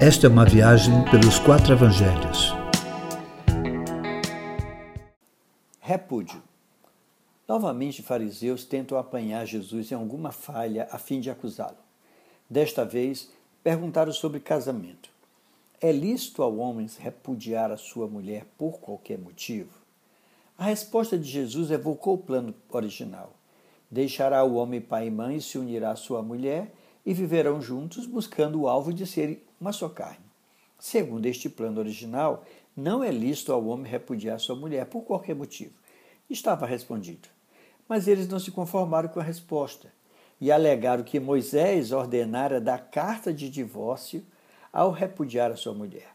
Esta é uma viagem pelos quatro evangelhos. Repúdio. Novamente, fariseus tentam apanhar Jesus em alguma falha a fim de acusá-lo. Desta vez, perguntaram sobre casamento. É lícito ao homem repudiar a sua mulher por qualquer motivo? A resposta de Jesus evocou o plano original. Deixará o homem pai e mãe e se unirá à sua mulher e viverão juntos buscando o alvo de serem uma só carne. Segundo este plano original, não é lícito ao homem repudiar sua mulher por qualquer motivo. Estava respondido. Mas eles não se conformaram com a resposta e alegaram que Moisés ordenara dar carta de divórcio ao repudiar a sua mulher.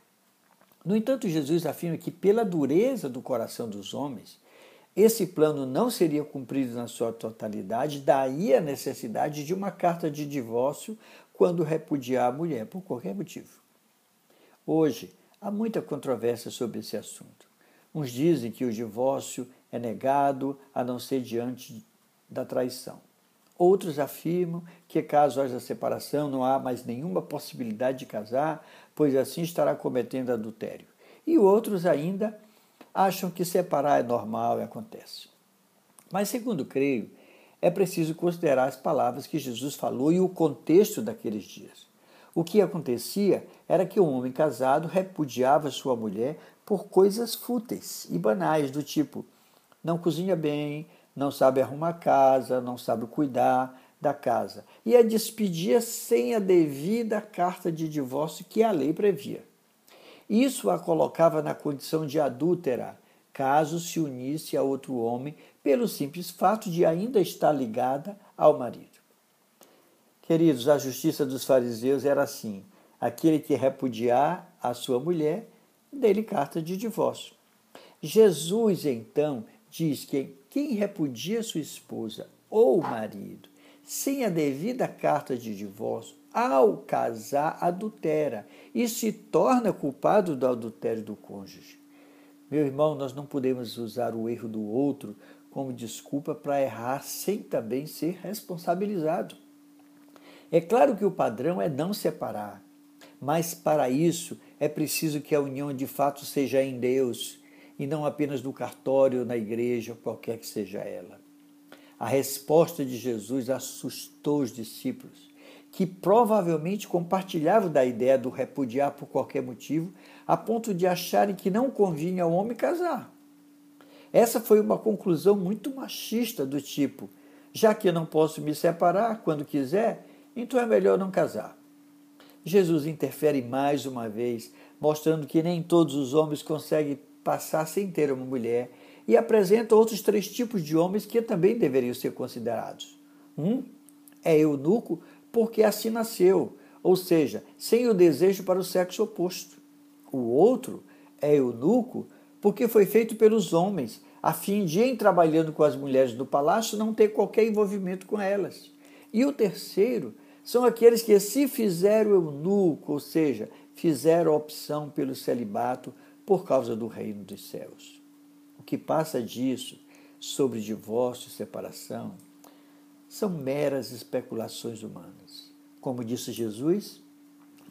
No entanto, Jesus afirma que, pela dureza do coração dos homens, esse plano não seria cumprido na sua totalidade, daí a necessidade de uma carta de divórcio quando repudiar a mulher por qualquer motivo. Hoje, há muita controvérsia sobre esse assunto. Uns dizem que o divórcio é negado a não ser diante da traição. Outros afirmam que, caso haja separação, não há mais nenhuma possibilidade de casar, pois assim estará cometendo adultério. E outros ainda acham que separar é normal e acontece. Mas, segundo creio, é preciso considerar as palavras que Jesus falou e o contexto daqueles dias. O que acontecia era que um homem casado repudiava sua mulher por coisas fúteis e banais, do tipo: não cozinha bem, não sabe arrumar casa, não sabe cuidar da casa, e a despedia sem a devida carta de divórcio que a lei previa. Isso a colocava na condição de adúltera, caso se unisse a outro homem pelo simples fato de ainda estar ligada ao marido. Queridos, a justiça dos fariseus era assim: aquele que repudiar a sua mulher, dele carta de divórcio. Jesus, então, diz que quem repudia sua esposa ou marido sem a devida carta de divórcio, ao casar, adultera e se torna culpado do adultério do cônjuge. Meu irmão, nós não podemos usar o erro do outro como desculpa para errar sem também ser responsabilizado. É claro que o padrão é não separar, mas para isso é preciso que a união de fato seja em Deus e não apenas no cartório na igreja, qualquer que seja ela. A resposta de Jesus assustou os discípulos que provavelmente compartilhavam da ideia do repudiar por qualquer motivo, a ponto de acharem que não convinha ao homem casar. Essa foi uma conclusão muito machista, do tipo: já que eu não posso me separar quando quiser, então é melhor não casar. Jesus interfere mais uma vez, mostrando que nem todos os homens conseguem passar sem ter uma mulher, e apresenta outros três tipos de homens que também deveriam ser considerados. Um é eunuco porque assim nasceu, ou seja, sem o desejo para o sexo oposto. O outro é eunuco porque foi feito pelos homens, a fim de, em trabalhando com as mulheres do palácio, não ter qualquer envolvimento com elas. E o terceiro são aqueles que se fizeram eunuco, ou seja, fizeram opção pelo celibato por causa do reino dos céus. O que passa disso sobre divórcio e separação são meras especulações humanas. Como disse Jesus,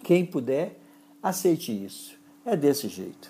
quem puder, aceite isso. É desse jeito.